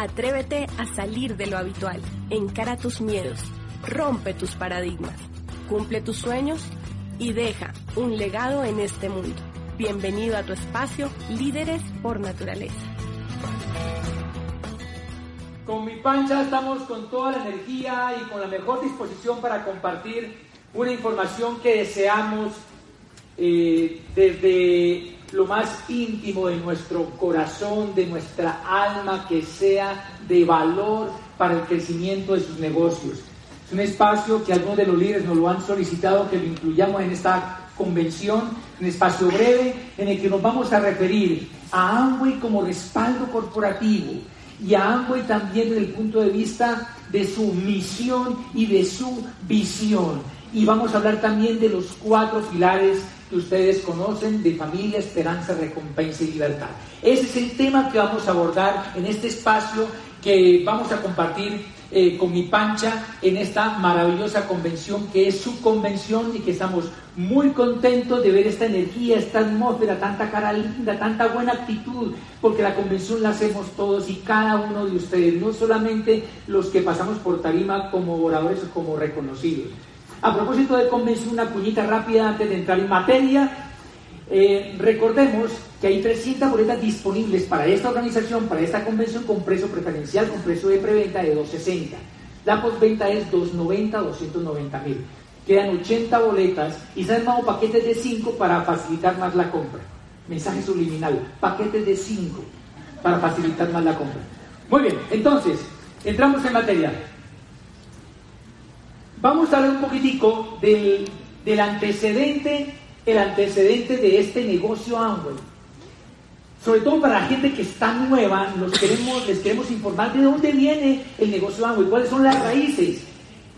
Atrévete a salir de lo habitual, encara tus miedos, rompe tus paradigmas, cumple tus sueños y deja un legado en este mundo. Bienvenido a tu espacio Líderes por Naturaleza. Con mi pancha estamos con toda la energía y con la mejor disposición para compartir una información que deseamos eh, desde lo más íntimo de nuestro corazón, de nuestra alma, que sea de valor para el crecimiento de sus negocios. Es un espacio que algunos de los líderes nos lo han solicitado que lo incluyamos en esta convención, un espacio breve en el que nos vamos a referir a Amway como respaldo corporativo y a Amway también desde el punto de vista de su misión y de su visión. Y vamos a hablar también de los cuatro pilares que ustedes conocen de familia, esperanza, recompensa y libertad. Ese es el tema que vamos a abordar en este espacio que vamos a compartir eh, con mi pancha en esta maravillosa convención que es su convención y que estamos muy contentos de ver esta energía, esta atmósfera, tanta cara linda, tanta buena actitud, porque la convención la hacemos todos y cada uno de ustedes, no solamente los que pasamos por tarima como oradores o como reconocidos. A propósito de convención, una cuñita rápida antes de entrar en materia. Eh, recordemos que hay 300 boletas disponibles para esta organización, para esta convención, con precio preferencial, con precio de preventa de 260. La postventa es 290, 290 mil. Quedan 80 boletas y se han armado paquetes de 5 para facilitar más la compra. Mensaje subliminal, paquetes de 5 para facilitar más la compra. Muy bien, entonces, entramos en materia. Vamos a hablar un poquitico del, antecedente, el antecedente de este negocio Amway. Sobre todo para la gente que está nueva, les queremos informar de dónde viene el negocio Amway, cuáles son las raíces.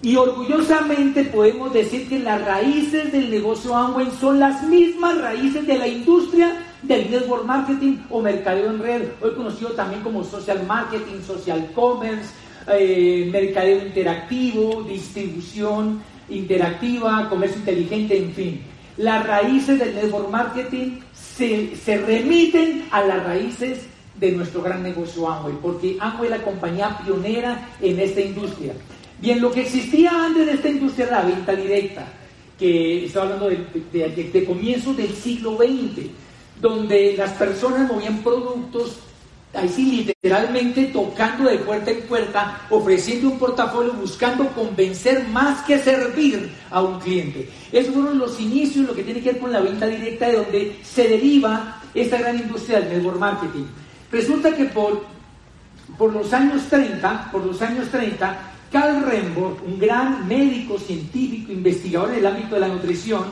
Y orgullosamente podemos decir que las raíces del negocio Amway son las mismas raíces de la industria del network marketing o mercadeo en red, hoy conocido también como social marketing, social commerce, eh, mercadeo interactivo, distribución interactiva, comercio inteligente, en fin. Las raíces del network marketing se, remiten a las raíces de nuestro gran negocio Amway, porque Amway es la compañía pionera en esta industria. Bien, lo que existía antes de esta industria era la venta directa, que estaba hablando de, de, de comienzos del siglo XX, donde las personas movían productos ahí sí literalmente tocando de puerta en puerta, ofreciendo un portafolio, buscando convencer más que servir a un cliente. Esos fueron los inicios, lo que tiene que ver con la venta directa, de donde se deriva esta gran industria del network marketing. Resulta que por, por los años 30, por los años 30, Carl Remborg, un gran médico, científico, investigador en el ámbito de la nutrición,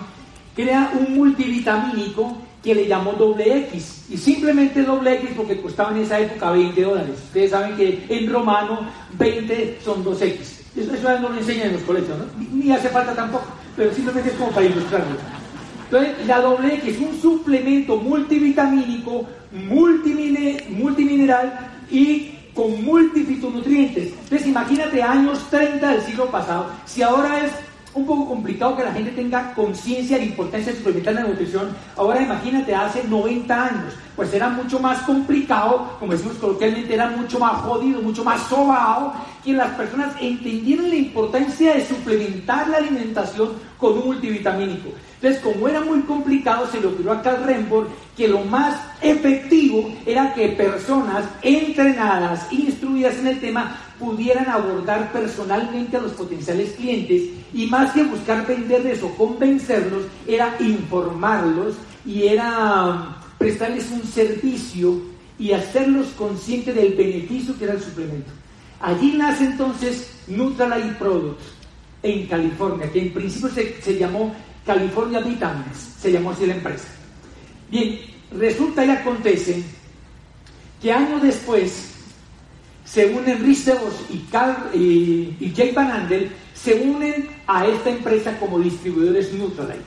crea un multivitamínico que le llamó doble X. Y simplemente doble X porque costaba en esa época 20 dólares. Ustedes saben que en romano 20 son 2X. Eso, eso no lo enseñan en los colegios, ¿no? Ni, hace falta tampoco, pero simplemente es como para ilustrarlo. Entonces, la doble X es un suplemento multivitamínico, multimineral y con multifitonutrientes. Entonces, imagínate años 30 del siglo pasado, si ahora es un poco complicado que la gente tenga conciencia de la importancia de suplementar la nutrición. Ahora imagínate, hace 90 años, pues era mucho más complicado, como decimos coloquialmente, era mucho más jodido, mucho más sobao, que las personas entendieran la importancia de suplementar la alimentación con un multivitamínico. Entonces, como era muy complicado, se le ocurrió a Carl Remborg que lo más efectivo era que personas entrenadas, instruidas en el tema, pudieran abordar personalmente a los potenciales clientes y más que buscar venderles o convencerlos, era informarlos y era um, prestarles un servicio y hacerlos conscientes del beneficio que era el suplemento. Allí nace entonces Nutrilite Products en California, que en principio se llamó California Vitamins, se llamó así la empresa. Bien, resulta y acontece que años después se unen Rich y, y, Jake Van Andel, se unen a esta empresa como distribuidores Neutralite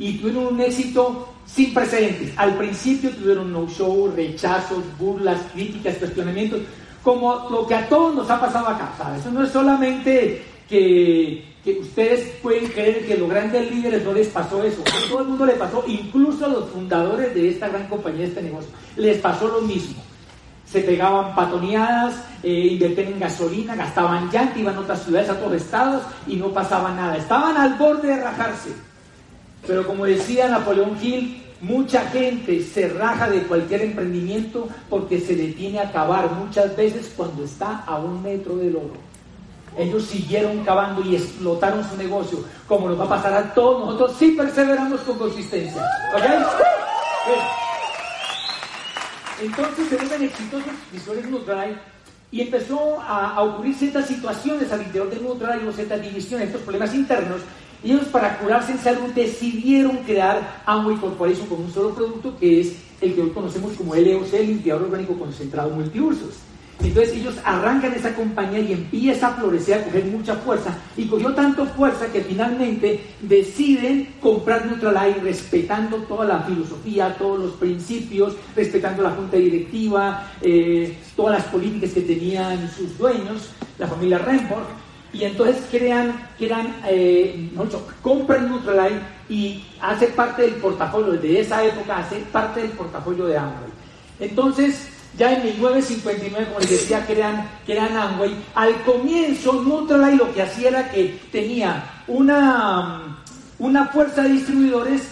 y tuvieron un éxito sin precedentes. Al principio tuvieron no show, rechazos, burlas, críticas, cuestionamientos, como lo que a todos nos ha pasado acá. Eso no es solamente que, ustedes pueden creer que los grandes líderes no les pasó eso. A todo el mundo le pasó, incluso a los fundadores de esta gran compañía, de este negocio, les pasó lo mismo. Se pegaban patoneadas, eh, invertían en gasolina, gastaban llanta, iban a otras ciudades, a otros estados y no pasaba nada. Estaban al borde de rajarse. Pero como decía Napoleón Hill, mucha gente se raja de cualquier emprendimiento porque se detiene a cavar muchas veces cuando está a un metro del oro. Ellos siguieron cavando y explotaron su negocio, como nos va a pasar a todos nosotros si perseveramos con consistencia. ¿Ok? Entonces se vuelven exitosos Visuales Nutray y empezó a, a, ocurrir ciertas situaciones al interior de Nutray ciertas divisiones, estos problemas internos y ellos para curarse en salud decidieron crear Amway Corporation con un solo producto que es el que hoy conocemos como LOC, el limpiador orgánico concentrado multiusos. Entonces ellos arrancan esa compañía y empieza a florecer, a coger mucha fuerza. Y cogió tanto fuerza que finalmente deciden comprar Neutralite respetando toda la filosofía, todos los principios, respetando la junta directiva, eh, todas las políticas que tenían sus dueños, la familia Renford y entonces crean, crean eh, compran Neutralite y hace parte del portafolio, de esa época hace parte del portafolio de Amway. Entonces, ya en 1959, como les decía, crean, crean Amway. Al comienzo, Neutralite lo que hacía era que tenía una, una fuerza de distribuidores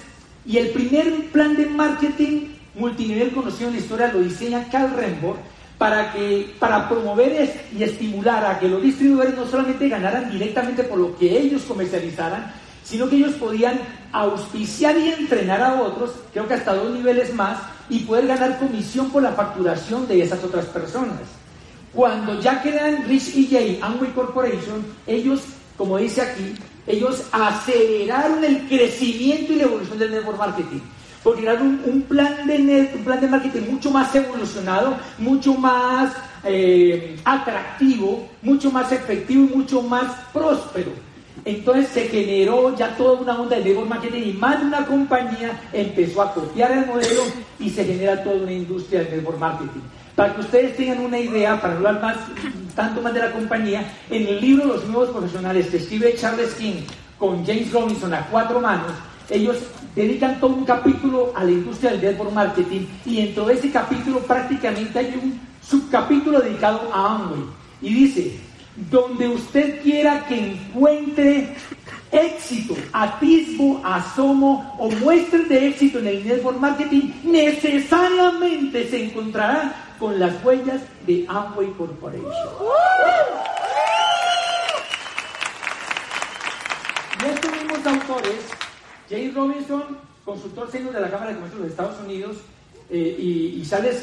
y el primer plan de marketing multinivel conocido en la historia lo diseña Carl Rembrandt para, que, para promover y estimular a que los distribuidores no solamente ganaran directamente por lo que ellos comercializaran, sino que ellos podían auspiciar y entrenar a otros, creo que hasta dos niveles más, y poder ganar comisión por la facturación de esas otras personas. Cuando ya quedan Rich EJ, Amway Corporation, ellos, como dice aquí, ellos aceleraron el crecimiento y la evolución del network marketing porque era un, plan de un plan de marketing mucho más evolucionado, mucho más eh, atractivo, mucho más efectivo y mucho más próspero. Entonces se generó ya toda una onda de network marketing y más de una compañía empezó a copiar el modelo y se genera toda una industria del network marketing. Para que ustedes tengan una idea, para hablar más, tanto más de la compañía, en el libro Los Nuevos Profesionales que escribe Charles King con James Robinson a cuatro manos, ellos dedican todo un capítulo a la industria del network marketing y dentro de ese capítulo prácticamente hay un subcapítulo dedicado a Amway. Y dice, donde usted quiera que encuentre éxito, atisbo, asomo o muestre de éxito en el network marketing, necesariamente se encontrará con las huellas de Amway Corporation. Y estos mismos autores James Robinson, consultor senior de la Cámara de Comercio de Estados Unidos, eh, y, y Charles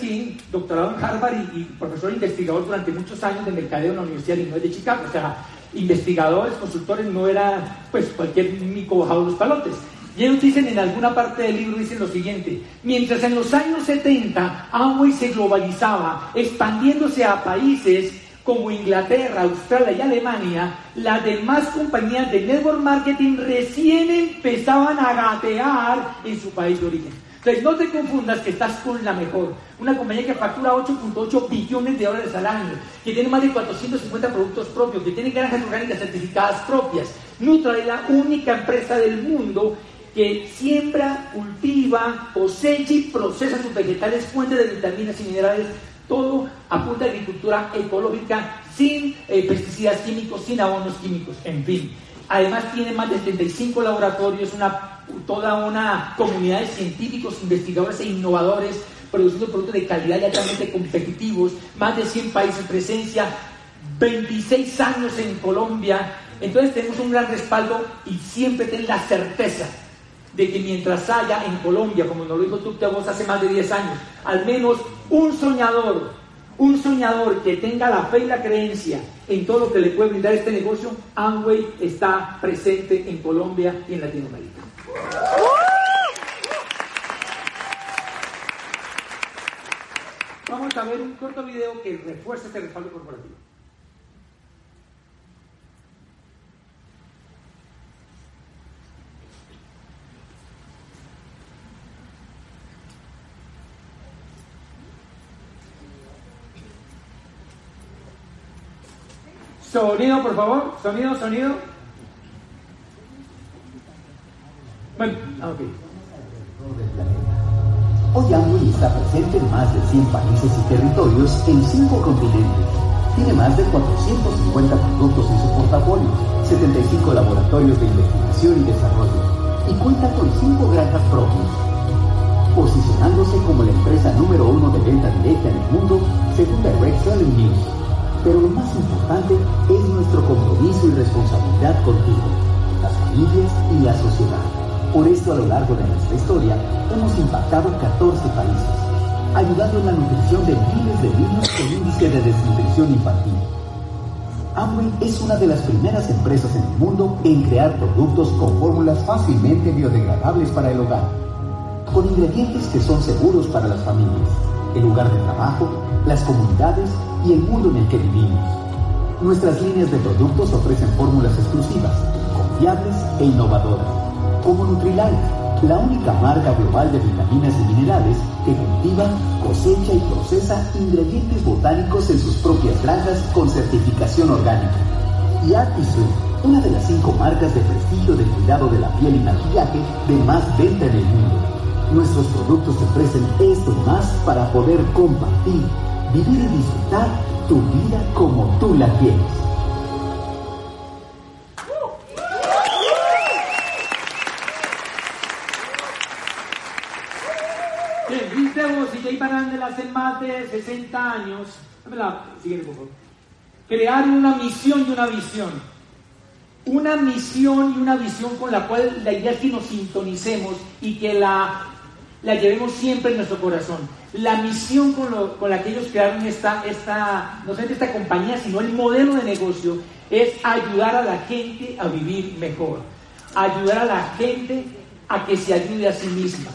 doctorado en Harvard y, profesor investigador durante muchos años de mercadeo en la Universidad de Illinois de Chicago. O sea, investigadores, consultores, no era pues cualquier mico bajado de los palotes. Y ellos dicen en alguna parte del libro, dicen lo siguiente, mientras en los años 70 Amway se globalizaba, expandiéndose a países como Inglaterra, Australia y Alemania, las demás compañías de network marketing recién empezaban a gatear en su país de origen. Entonces no te confundas que estás con la mejor. Una compañía que factura 8.8 billones de dólares al año, que tiene más de 450 productos propios, que tiene granjas orgánicas certificadas propias. Nutra es la única empresa del mundo que siembra, cultiva, cosecha y procesa sus vegetales fuentes de vitaminas y minerales todo a agricultura ecológica sin eh, pesticidas químicos, sin abonos químicos, en fin. Además tiene más de 35 laboratorios, una, toda una comunidad de científicos, investigadores e innovadores produciendo productos de calidad y altamente competitivos, más de 100 países en presencia, 26 años en Colombia. Entonces tenemos un gran respaldo y siempre ten la certeza de que mientras haya en Colombia, como nos lo dijo tú, vos hace más de 10 años, al menos un soñador, un soñador que tenga la fe y la creencia en todo lo que le puede brindar este negocio, Amway está presente en Colombia y en Latinoamérica. Vamos a ver un corto video que refuerce este respaldo corporativo. Sonido, por favor. Sonido, sonido. Ah. Hoy Amway está presente en más de 100 países y territorios en 5 continentes. Tiene más de 450 productos en su portafolio, 75 laboratorios de investigación y desarrollo y cuenta con 5 granjas propias. Posicionándose como la empresa número uno de venta directa en el mundo, según Direct Selling News. Pero lo más importante es nuestro compromiso y responsabilidad contigo, las familias y la sociedad. Por esto, a lo largo de nuestra historia, hemos impactado 14 países, ayudando en la nutrición de miles de niños con índice de desnutrición infantil. Amway es una de las primeras empresas en el mundo en crear productos con fórmulas fácilmente biodegradables para el hogar, con ingredientes que son seguros para las familias, el lugar de trabajo, las comunidades y el mundo en el que vivimos. Nuestras líneas de productos ofrecen fórmulas exclusivas, confiables e innovadoras, como Nutrilite, la única marca global de vitaminas y minerales que cultiva, cosecha y procesa ingredientes botánicos en sus propias granjas con certificación orgánica. Y Artisue, una de las cinco marcas de prestigio de cuidado de la piel y maquillaje de más venta en el mundo. Nuestros productos ofrecen esto y más para poder compartir, vivir y disfrutar tu vida como tú la quieres. Barandel hace más de 60 años, crearon una misión y una visión. Una misión y una visión con la cual la idea es que nos sintonicemos y que la, la llevemos siempre en nuestro corazón. La misión con, lo- con la que ellos crearon esta, esta, no solamente esta compañía, sino el modelo de negocio, es ayudar a la gente a vivir mejor. Ayudar a la gente a que se ayude a sí misma.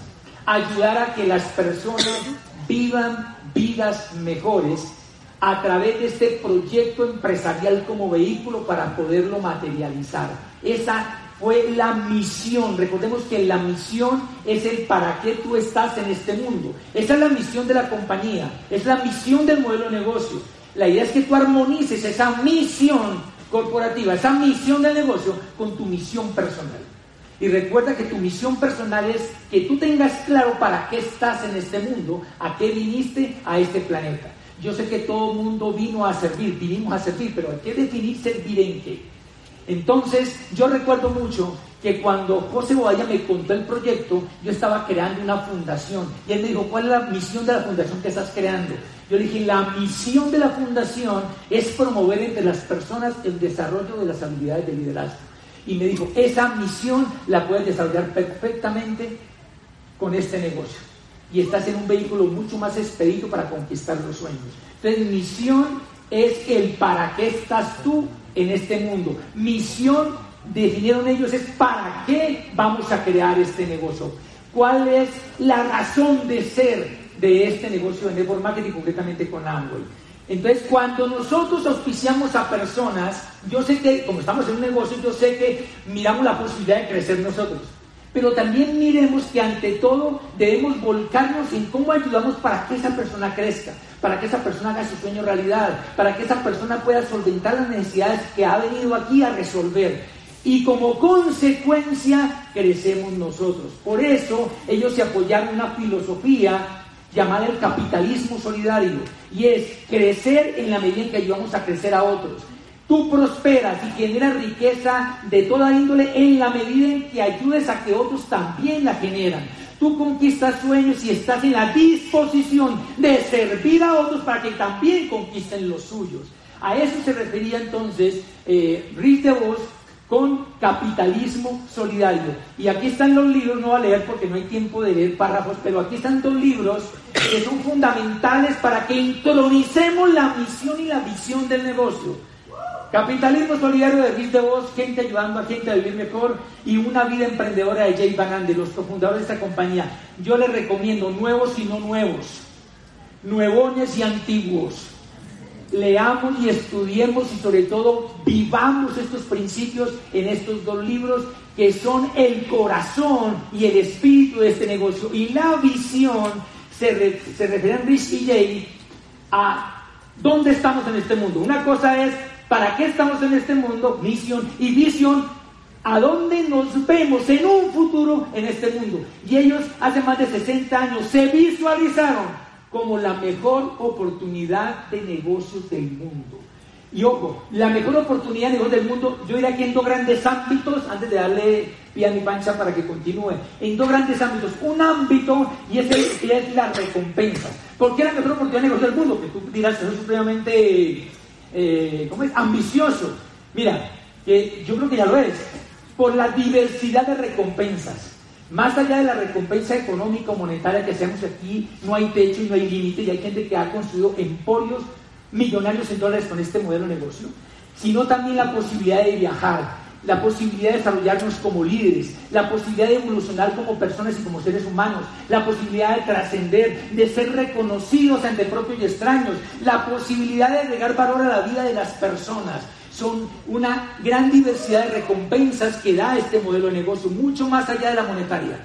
Ayudar a que las personas vivan vidas mejores a través de este proyecto empresarial como vehículo para poderlo materializar. Esa fue la misión. Recordemos que la misión es el para qué tú estás en este mundo. Esa es la misión de la compañía, es la misión del modelo de negocio. La idea es que tú armonices esa misión corporativa, esa misión del negocio con tu misión personal. Y recuerda que tu misión personal es que tú tengas claro para qué estás en este mundo, a qué viniste a este planeta. Yo sé que todo el mundo vino a servir, vinimos a servir, pero hay que definir servir en qué. Entonces, yo recuerdo mucho que cuando José Bobaya me contó el proyecto, yo estaba creando una fundación. Y él me dijo, ¿cuál es la misión de la fundación que estás creando? Yo le dije, la misión de la fundación es promover entre las personas el desarrollo de las habilidades de liderazgo. Y me dijo, esa misión la puedes desarrollar perfectamente con este negocio. Y estás en un vehículo mucho más expedito para conquistar los sueños. Entonces, misión es el para qué estás tú en este mundo. Misión, definieron ellos, es para qué vamos a crear este negocio. ¿Cuál es la razón de ser de este negocio de network marketing, concretamente con Amway? Entonces, cuando nosotros auspiciamos a personas, yo sé que, como estamos en un negocio, yo sé que miramos la posibilidad de crecer nosotros. Pero también miremos que ante todo debemos volcarnos en cómo ayudamos para que esa persona crezca, para que esa persona haga su sueño realidad, para que esa persona pueda solventar las necesidades que ha venido aquí a resolver. Y como consecuencia crecemos nosotros. Por eso ellos se apoyaron en una filosofía llamada el capitalismo solidario. Y es crecer en la medida en que ayudamos a crecer a otros. Tú prosperas y generas riqueza de toda índole en la medida en que ayudes a que otros también la generan. Tú conquistas sueños y estás en la disposición de servir a otros para que también conquisten los suyos. A eso se refería entonces eh, Rick DeVos con capitalismo solidario. Y aquí están los libros, no voy a leer porque no hay tiempo de leer párrafos, pero aquí están dos libros que son fundamentales para que intronicemos la misión y la visión del negocio. Capitalismo solidario de Rick DeVos, gente ayudando a gente a vivir mejor y una vida emprendedora de Jay Van Ande, los cofundadores de esta compañía. Yo les recomiendo nuevos y no nuevos. nuevones y antiguos. Leamos y estudiemos y sobre todo vivamos estos principios en estos dos libros que son el corazón y el espíritu de este negocio. Y la visión se, se refiere a Rich y Jay a dónde estamos en este mundo. Una cosa es para qué estamos en este mundo, misión y visión, a dónde nos vemos en un futuro en este mundo. Y ellos hace más de 60 años se visualizaron como la mejor oportunidad de negocios del mundo. Y ojo, la mejor oportunidad de negocio del mundo, yo iré aquí en dos grandes ámbitos, antes de darle pie a mi pancha para que continúe, en dos grandes ámbitos. Un ámbito, y es, el, es la recompensa. ¿Por qué la mejor oportunidad de negocio del mundo? Que tú dirás, eso es supremamente, eh, ¿cómo es? Ambicioso. Mira, que yo creo que ya lo es. Por la diversidad de recompensas. Más allá de la recompensa económica o monetaria que hacemos aquí, no hay techo y no hay límite, y hay gente que ha construido emporios millonarios en dólares con este modelo de negocio, sino también la posibilidad de viajar, la posibilidad de desarrollarnos como líderes, la posibilidad de evolucionar como personas y como seres humanos, la posibilidad de trascender, de ser reconocidos ante propios y extraños, la posibilidad de agregar valor a la vida de las personas. Son una gran diversidad de recompensas que da este modelo de negocio, mucho más allá de la monetaria.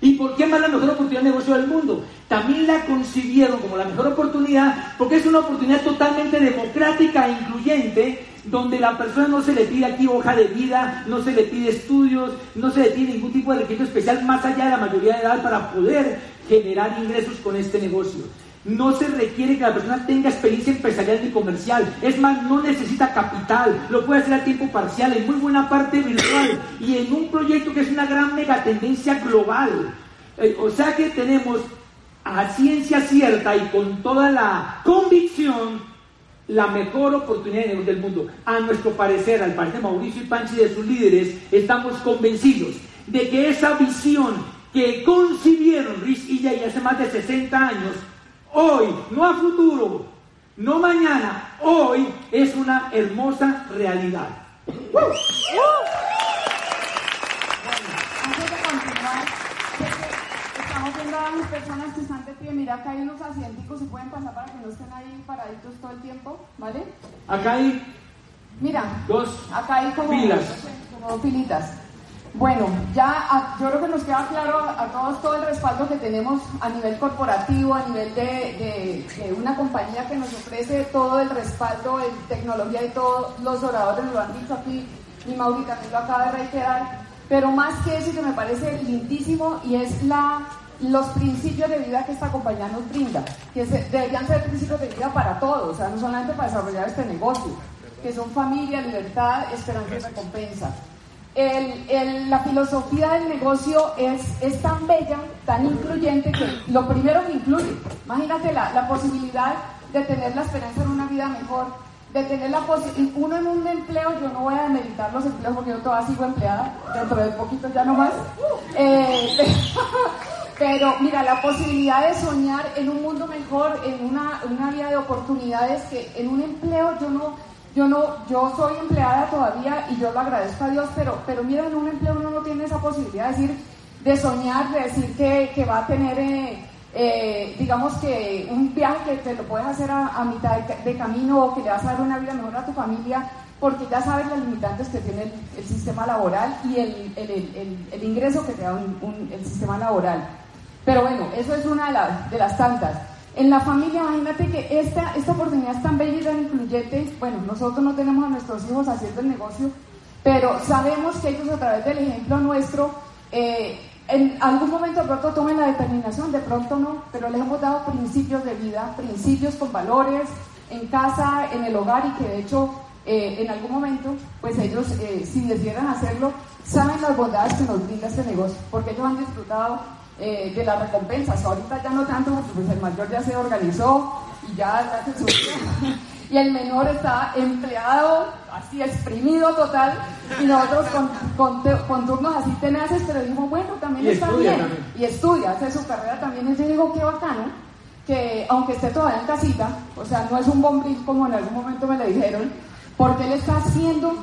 ¿Y por qué más la mejor oportunidad de negocio del mundo? También la concibieron como la mejor oportunidad porque es una oportunidad totalmente democrática e incluyente donde la persona no se le pide aquí hoja de vida, no se le pide estudios, no se le pide ningún tipo de requisito especial más allá de la mayoría de edad para poder generar ingresos con este negocio. No se requiere que la persona tenga experiencia empresarial ni comercial. Es más, no necesita capital. Lo puede hacer a tiempo parcial, en muy buena parte virtual y en un proyecto que es una gran megatendencia global. Eh, o sea que tenemos a ciencia cierta y con toda la convicción la mejor oportunidad del mundo. A nuestro parecer, al parecer Mauricio y Panchi de sus líderes, estamos convencidos de que esa visión que concibieron Rich y Jay hace más de 60 años hoy, no a futuro, no mañana, hoy es una hermosa realidad. antes de continuar, estamos viendo a las personas que están de pie. Mira, acá hay unos asientos y pueden pasar para que no estén ahí paraditos todo el tiempo, ¿vale? Acá hay. Mira, dos acá hay como, filas. como filitas. Bueno, ya yo creo que nos queda claro a, todos todo el respaldo que tenemos a nivel corporativo, a nivel de, una compañía que nos ofrece todo el respaldo en tecnología y todos los oradores lo han dicho aquí, y Mauri también lo acaba de reiterar, pero más que eso que me parece lindísimo y es la los principios de vida que esta compañía nos brinda, que deberían ser principios de vida para todos, o sea, no solamente para desarrollar este negocio, que son familia, libertad, esperanza y recompensa la filosofía del negocio es, es tan bella, tan incluyente, que lo primero que incluye, imagínate la, la posibilidad de tener la esperanza en una vida mejor, de tener la posibilidad, uno en un empleo, yo no voy a meditar los empleos porque yo todavía sigo empleada, dentro de poquito ya no más, eh, pero mira, la posibilidad de soñar en un mundo mejor, en una, una vida de oportunidades que en un empleo yo no yo no, yo soy empleada todavía y yo lo agradezco a Dios, pero, pero mira, en un empleo uno no tiene esa posibilidad de decir, de soñar, de decir que, va a tener, eh, eh, digamos que un viaje que te lo puedes hacer a, mitad de, camino o que le vas a dar una vida mejor a tu familia, porque ya sabes las limitantes que tiene el, sistema laboral y el, ingreso que te da el sistema laboral. Pero bueno, eso es una de, de las tantas. En la familia, imagínate que esta, esta oportunidad es tan bella y tan incluyente. Bueno, nosotros no tenemos a nuestros hijos haciendo el negocio, pero sabemos que ellos a través del ejemplo nuestro, eh, en algún momento de pronto tomen la determinación, de pronto no, pero les hemos dado principios de vida, principios con valores en casa, en el hogar y que de hecho eh, en algún momento, pues ellos, eh, si decidieran hacerlo, saben las bondades que nos brinda este negocio, porque ellos han disfrutado eh, de las recompensas. Ahorita ya no tanto porque pues, el mayor ya se organizó y ya, se subió. y el menor está empleado, así exprimido total, y nosotros con, con, turnos así tenaces, pero dijimos, bueno, también está bien. Y estudia, hace su carrera también. Y yo digo, qué bacano, que aunque esté todavía en casita, o sea, no es un bombril como en algún momento me le dijeron, porque él está haciendo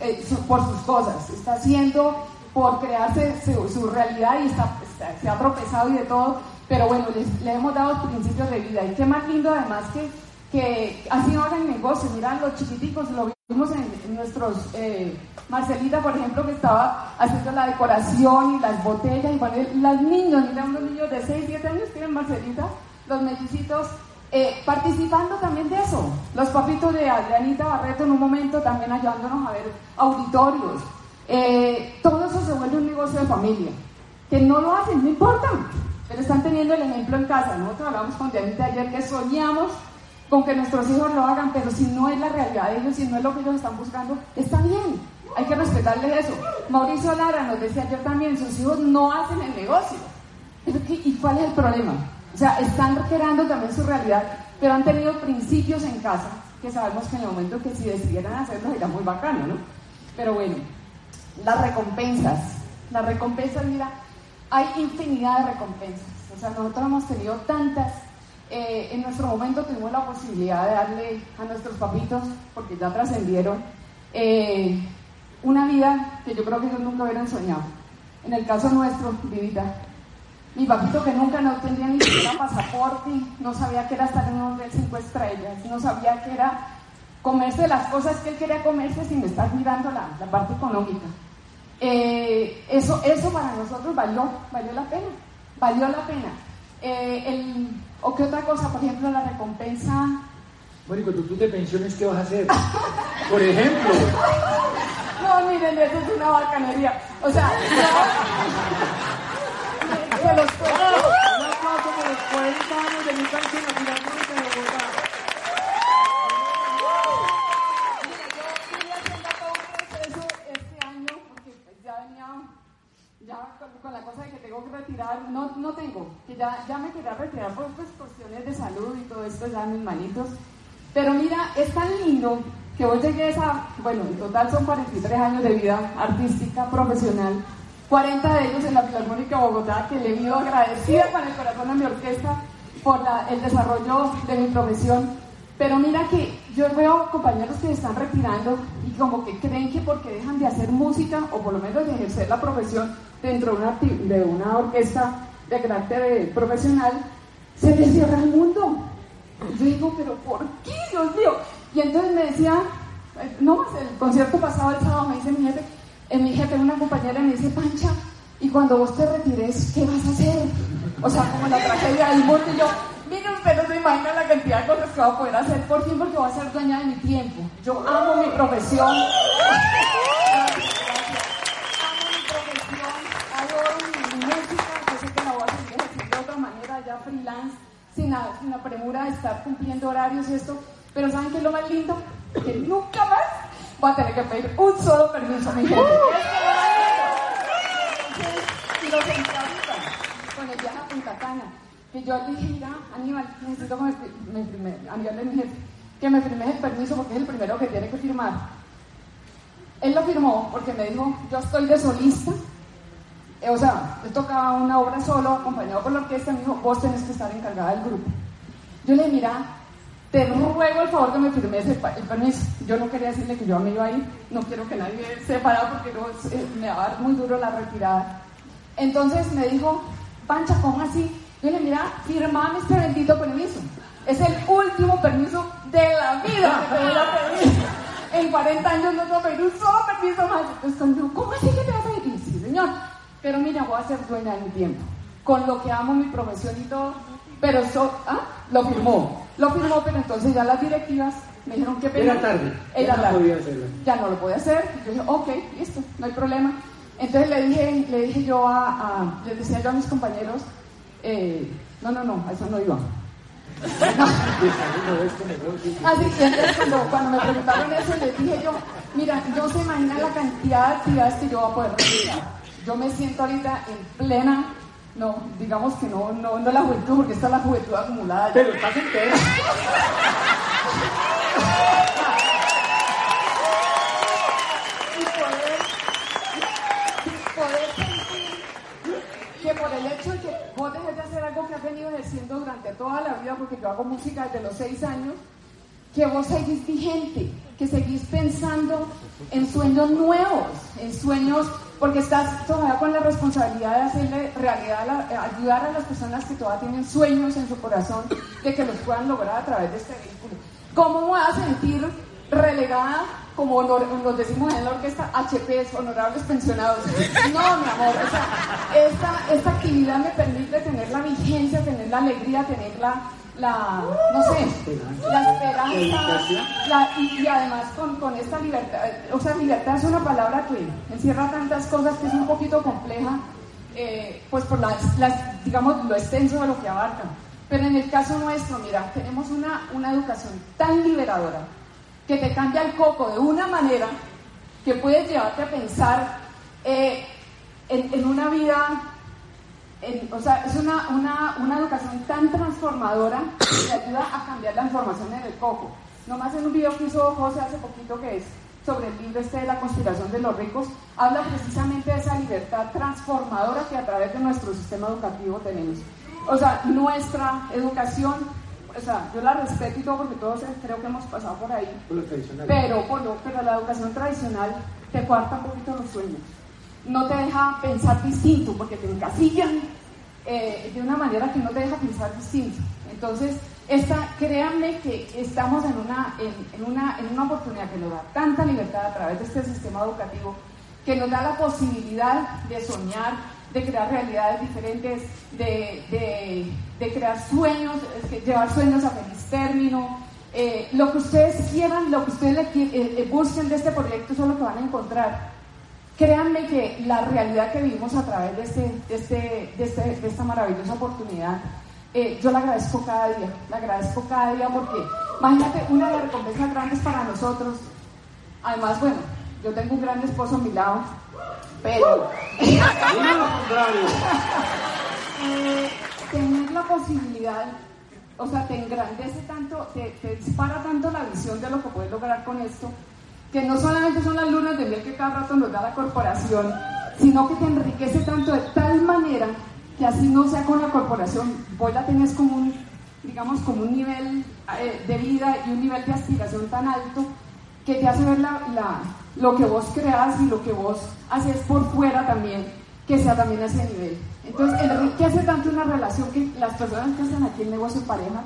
eh, por sus cosas, está haciendo por crearse su, realidad y está, se ha tropezado y de todo, pero bueno, les, hemos dado principios de vida. Y qué más lindo además que, que así no hagan negocio. Miran los chiquiticos, lo vimos en, nuestros, eh, Marcelita, por ejemplo, que estaba haciendo la decoración y las botellas. Y bueno, los niños, mira, unos niños de 6, 7 años tienen Marcelita, los mellicitos. Eh, participando también de eso, los papitos de Adrianita Barreto en un momento también ayudándonos a ver auditorios, eh, todo eso se vuelve un negocio de familia. Que no lo hacen, no importa, pero están teniendo el ejemplo en casa. Nosotros hablamos con Dianita ayer que soñamos con que nuestros hijos lo hagan, pero si no es la realidad de ellos, si no es lo que ellos están buscando, está bien. Hay que respetarles eso. Mauricio Lara nos decía ayer también, sus hijos no hacen el negocio. ¿Y cuál es el problema? O sea, están creando también su realidad, pero han tenido principios en casa que sabemos que en el momento que si decidieran hacerlo sería muy bacano, ¿no? Pero bueno, las recompensas. Las recompensas, mira, hay infinidad de recompensas. O sea, nosotros hemos tenido tantas. Eh, en nuestro momento tuvimos la posibilidad de darle a nuestros papitos, porque ya trascendieron, eh, una vida que yo creo que ellos nunca hubieran soñado. En el caso nuestro, Vivita, mi papito que nunca no tendría ni siquiera pasaporte, no sabía que era estar en un hotel cinco estrellas, no sabía que era comerse las cosas que él quería comerse sin estar mirando la, la parte económica. Eh, eso, eso para nosotros valió, valió la pena, valió la pena. Eh, el, ¿O qué otra cosa? Por ejemplo, la recompensa... Bueno, y tú te pensiones, ¿qué vas a hacer? Por ejemplo. No, miren, eso es una bacanería. O sea, se los puedo. Un aplauso por los 40 años de mi canción, de Bogotá. Con, la cosa de que tengo que retirar, no, no tengo, que ya, ya me quería retirar por pues, cuestiones de salud y todo esto ya mis manitos. Pero mira, es tan lindo que hoy llegué a, bueno, en total son 43 años de vida artística, profesional, 40 de ellos en la Filarmónica Bogotá, que le vivo agradecida con el corazón a mi orquesta por la, el desarrollo de mi profesión. Pero mira que yo veo compañeros que están retirando y como que creen que porque dejan de hacer música o por lo menos de ejercer la profesión, dentro de una, orquesta de carácter eh, profesional, se les cierra el mundo. Yo digo, pero ¿por qué, Dios mío? Y entonces me decía, eh, no, el concierto pasado el sábado me dice mi jefe, eh, mi jefe, una compañera me dice, Pancha, y cuando vos te retires, ¿qué vas a hacer? O sea, como la tragedia del mundo, y yo, mire usted no se imagina la cantidad de cosas que voy a poder hacer por fin porque voy a ser dueña de mi tiempo. Yo amo mi profesión. Freelance, sin, la, sin la premura de estar cumpliendo horarios y esto. Pero ¿saben qué es lo más lindo? Que nunca más voy a tener que pedir un solo permiso a mi gente. Y lo sentí con el viaje a Punta Cana. Que yo le dije, mira, Aníbal, necesito que me, me, Aníbal le dije, que me firmes el permiso porque es el primero que tiene que firmar. Él lo firmó porque me dijo, yo estoy de solista o sea, él tocaba una obra solo, acompañado por la orquesta, me dijo, vos tenés que estar encargada del grupo. Yo le dije, mira, te ruego el favor que me firmes el, permiso. Yo no quería decirle que yo me iba a ir, no quiero que nadie se parara porque eh, me va a dar muy duro la retirada. Entonces me dijo, Pancha, ¿cómo así? Yo le dije, mira, firmame este bendito permiso. Es el último permiso de la vida que. En 40 años no voy un solo permiso más. Entonces, ¿cómo así que te vas a ir? Sí, señor. Pero mira, voy a ser dueña de mi tiempo, con lo que amo mi profesión y todo. Pero eso, ¿ah? Lo firmó. Lo firmó, pero entonces ya las directivas me dijeron que Era tarde. Era ya tarde. No ya no lo podía hacer. Yo dije, ok, listo, no hay problema. Entonces le dije, le dije yo a, a les decía yo a mis compañeros, eh, no, no, no, a eso no iba. Así que entonces cuando, cuando, me preguntaron eso, les dije yo, mira, no se imagina la cantidad de actividades que yo voy a poder realizar yo me siento ahorita en plena, no, digamos que no, no, no la juventud, porque está la juventud acumulada. Pero estás entera. y poder, poder sentir que por el hecho de que vos dejes de hacer algo que has venido ejerciendo durante toda la vida, porque yo hago música desde los seis años, que vos seguís vigente, que seguís pensando en sueños nuevos, en sueños porque estás todavía con la responsabilidad de hacerle realidad, ayudar a las personas que todavía tienen sueños en su corazón de que los puedan lograr a través de este vehículo. ¿Cómo voy a sentir relegada, como nos decimos en la orquesta, HPs, honorables pensionados? No, mi amor, esta, esta actividad me permite tener la vigencia, tener la alegría, tener la, la, no sé, la esperanza, y, además con, con, esta libertad, o sea, libertad es una palabra que encierra tantas cosas que es un poquito compleja, eh, pues por las, las, digamos, lo extenso de lo que abarca. Pero en el caso nuestro, mira, tenemos una, una educación tan liberadora que te cambia el coco de una manera que puedes llevarte a pensar eh, en, en una vida o sea, es una, una, una, educación tan transformadora que ayuda a cambiar la información en el coco. Nomás en un video que hizo José hace poquito que es sobre el libro este de la conspiración de los ricos, habla precisamente de esa libertad transformadora que a través de nuestro sistema educativo tenemos. O sea, nuestra educación, o sea, yo la respeto y todo porque todos creo que hemos pasado por ahí, pero, por lo, pero la educación tradicional te cuarta un poquito los sueños no te deja pensar distinto, porque te encasillan eh, de una manera que no te deja pensar distinto. Entonces, esta, créanme que estamos en una, en, una, en una oportunidad que nos da tanta libertad a través de este sistema educativo, que nos da la posibilidad de soñar, de crear realidades diferentes, de, de, crear sueños, llevar sueños a feliz término. Eh, lo que ustedes quieran, lo que ustedes eh, busquen de este proyecto, es lo que van a encontrar. Créanme que la realidad que vivimos a través de, este, este, este, de, esta maravillosa oportunidad, eh, yo la agradezco cada día, la agradezco cada día porque, imagínate, una de las recompensas grandes para nosotros, además, bueno, yo tengo un gran esposo a mi lado, pero... tener la posibilidad, o sea, te engrandece tanto, te dispara tanto la visión de lo que puedes lograr con esto, que no solamente son las lunas de miel que cada rato nos da la corporación, sino que te enriquece tanto de tal manera que así no sea con la corporación, vos la tenés como un, digamos, como un nivel eh, de vida y un nivel de aspiración tan alto que te hace ver la, lo que vos creas y lo que vos haces por fuera también, que sea también a ese nivel. Entonces, enriquece tanto una relación que las personas que hacen aquí el negocio en pareja,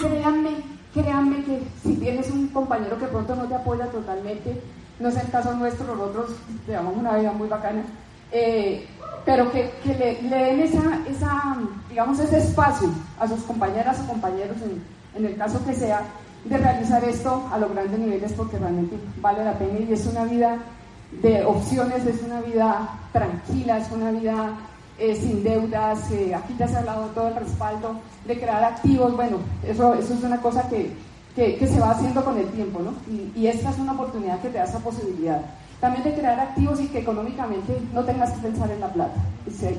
créanme créanme que si tienes un compañero que pronto no te apoya totalmente, no es el caso nuestro, nosotros llevamos una vida muy bacana, eh, pero que, le, den esa, esa, digamos, ese espacio a sus compañeras o compañeros, en, el caso que sea, de realizar esto a los grandes niveles porque realmente vale la pena y es una vida de opciones, es una vida tranquila, es una vida eh, sin deudas, aquí ya se ha hablado todo el respaldo, de crear activos, bueno, eso, eso es una cosa que, que, se va haciendo con el tiempo, ¿no? Y, esta es una oportunidad que te da esa posibilidad. También de crear activos y que económicamente no tengas que pensar en la plata.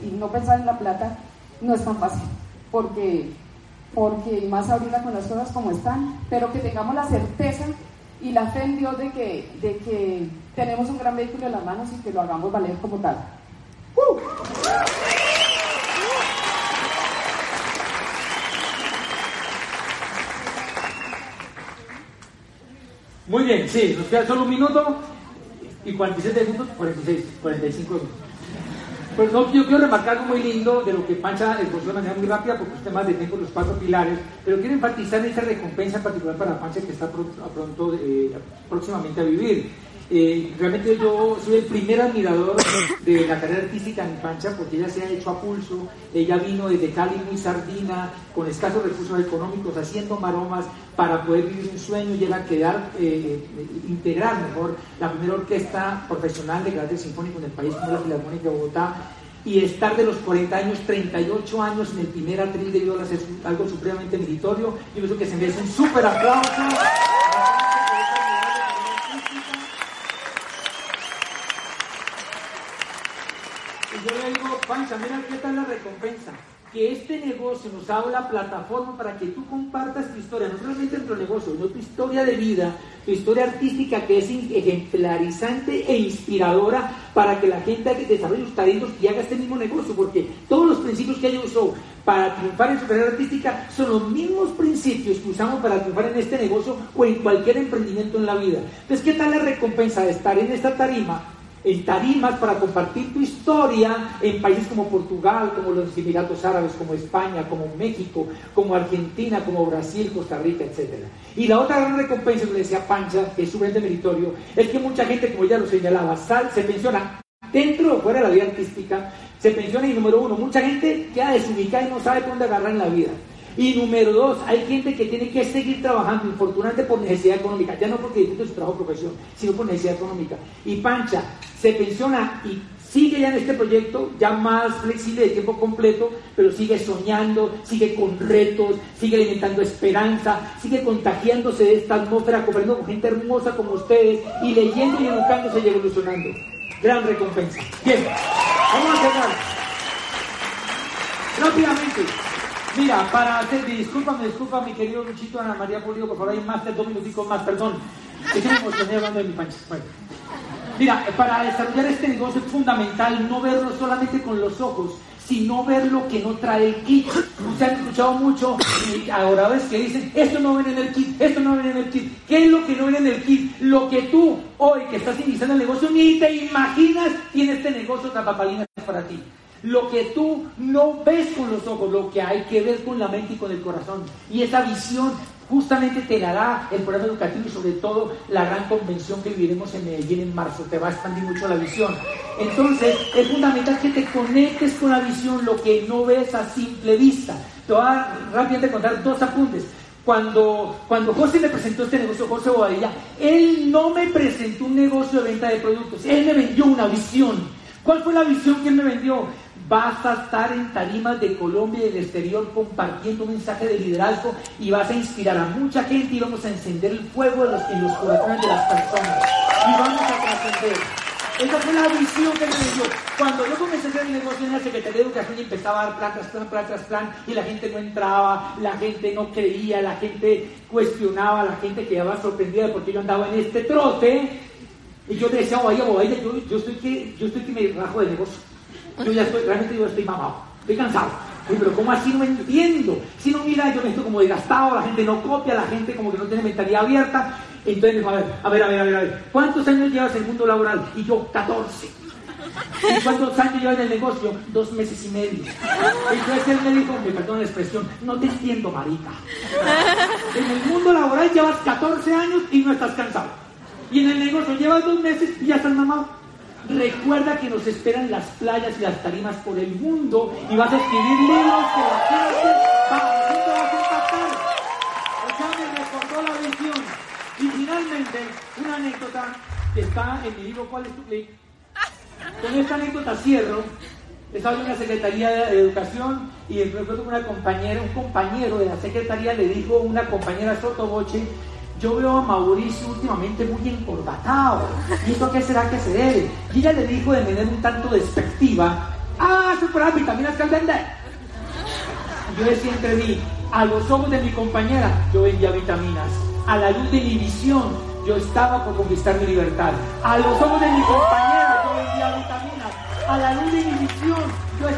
Y, no pensar en la plata no es tan fácil, porque, porque más ahorita con las cosas como están, pero que tengamos la certeza y la fe en Dios de que, de que tenemos un gran vehículo en las manos y que lo hagamos valer como tal. Muy bien, sí, nos queda solo un minuto y 47 segundos, 46, 45 segundos. Pues no, yo quiero remarcar algo muy lindo de lo que Pancha esbozó de manera muy rápida porque usted más detiene con los cuatro pilares, pero quiero enfatizar esta recompensa en particular para Pancha que está pronto, pronto eh, próximamente a vivir. Eh, realmente yo soy el primer admirador de la carrera artística en Pancha porque ella se ha hecho a pulso, ella vino desde Cali muy sardina, con escasos recursos económicos, haciendo maromas para poder vivir un sueño y a quedar, eh, eh, integrar mejor la primera orquesta profesional de carácter sinfónico en el país como la Filarmónica de Bogotá y estar de los 40 años, 38 años en el primer atril de violas es algo supremamente meritorio. Yo pienso que se merece un súper aplauso. yo le digo, Pancha, mira qué tal la recompensa. Que este negocio nos haga la plataforma para que tú compartas tu historia, no solamente en tu negocio, sino tu historia de vida, tu historia artística que es ejemplarizante e inspiradora para que la gente desarrolle sus talentos y haga este mismo negocio, porque todos los principios que ella usó para triunfar en su carrera artística son los mismos principios que usamos para triunfar en este negocio o en cualquier emprendimiento en la vida. Entonces, ¿qué tal la recompensa de estar en esta tarima en tarimas para compartir tu historia en países como Portugal, como los Emiratos Árabes, como España, como México, como Argentina, como Brasil, Costa Rica, etc. Y la otra gran recompensa que le decía Pancha, que es sumamente meritorio, es que mucha gente, como ya lo señalaba, sal, se pensiona dentro o fuera de la vida artística, se pensiona y número uno, mucha gente queda desubicada y no sabe dónde agarrar en la vida. Y número dos, hay gente que tiene que seguir trabajando, infortunadamente por necesidad económica, ya no porque disfrute su trabajo profesión, sino por necesidad económica. Y Pancha se pensiona y sigue ya en este proyecto, ya más flexible de tiempo completo, pero sigue soñando, sigue con retos, sigue alimentando esperanza, sigue contagiándose de esta atmósfera, compartiendo con gente hermosa como ustedes y leyendo y educándose y evolucionando. Gran recompensa. Bien, vamos a cerrar. Rápidamente. Mira, para hacer, discúlpame, disculpa mi querido Luchito Ana María Pulido, por favor, hay más de dos minuticos más, perdón. Es que me emocioné hablando de mi pancha. Mira, para desarrollar este negocio es fundamental no verlo solamente con los ojos, sino ver lo que no trae el kit. Ustedes han escuchado mucho y ahora ves que dicen, esto no viene en el kit, esto no viene en el kit. ¿Qué es lo que no viene en el kit? Lo que tú, hoy que estás iniciando el negocio, ni te imaginas tiene este negocio papalinas para ti lo que tú no ves con los ojos, lo que hay que ver con la mente y con el corazón. Y esa visión justamente te la da el programa educativo y sobre todo la gran convención que viviremos en Medellín en marzo. Te va a expandir mucho la visión. Entonces es fundamental que te conectes con la visión, lo que no ves a simple vista. Te voy a rápidamente contar dos apuntes. Cuando, cuando José me presentó este negocio, José Bobadilla, él no me presentó un negocio de venta de productos, él me vendió una visión. ¿Cuál fue la visión que él me vendió? Vas a estar en tarimas de Colombia y del exterior compartiendo un mensaje de liderazgo y vas a inspirar a mucha gente y vamos a encender el fuego en los corazones de las personas y vamos a trascender. Esa fue la visión que me dio. Cuando yo comencé a hacer el negocio en la Secretaría de Educación y empezaba a dar plan tras plan, plan tras plan, y la gente no entraba, la gente no creía, la gente cuestionaba, la gente quedaba sorprendida porque yo andaba en este trote, y yo decía, vaya, vaya, yo, yo, estoy que, yo estoy que me rajo de negocio. Yo ya estoy, realmente yo estoy mamado, estoy cansado. pero ¿cómo así no entiendo? Si no, mira, yo me estoy como desgastado, la gente no copia, la gente como que no tiene mentalidad abierta. Entonces, a ver, a ver, a ver, a ver, a ver. ¿Cuántos años llevas en el mundo laboral? Y yo, 14. ¿Y cuántos años llevas en el negocio? Dos meses y medio. Entonces él me dijo, me perdón la expresión, no te entiendo, marica. En el mundo laboral llevas 14 años y no estás cansado. Y en el negocio llevas dos meses y ya estás mamado. Recuerda que nos esperan las playas y las tarimas por el mundo y vas a escribir libros que la gente para a impactar. O sea, me recordó la visión. Y finalmente, una anécdota que está en mi libro ¿Cuál es tu clic? Con esta anécdota cierro. Estaba en la Secretaría de Educación y de pronto una compañera, un compañero de la Secretaría le dijo a una compañera sotoboche yo veo a Mauricio últimamente muy encorbatado. ¿Y esto qué será que se debe? Y ella le dijo de manera un tanto despectiva, ah, las vitaminas que al vender. Yo decía entre mí, a los ojos de mi compañera, yo vendía vitaminas. A la luz de mi visión, yo estaba por conquistar mi libertad. A los ojos de mi compañera, yo vendía vitaminas. A la luz de mi visión, yo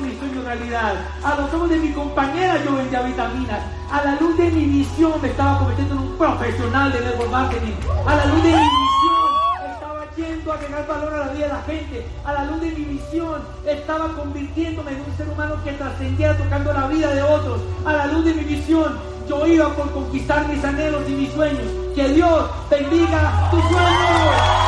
mi sueño realidad. A los ojos de mi compañera, yo vendía vitaminas. A la luz de mi visión me estaba convirtiendo en un profesional de network marketing. A la luz de mi visión estaba yendo a agregar valor a la vida de la gente. A la luz de mi visión estaba convirtiéndome en un ser humano que trascendía tocando la vida de otros. A la luz de mi visión yo iba por conquistar mis anhelos y mis sueños. Que Dios bendiga tus sueños.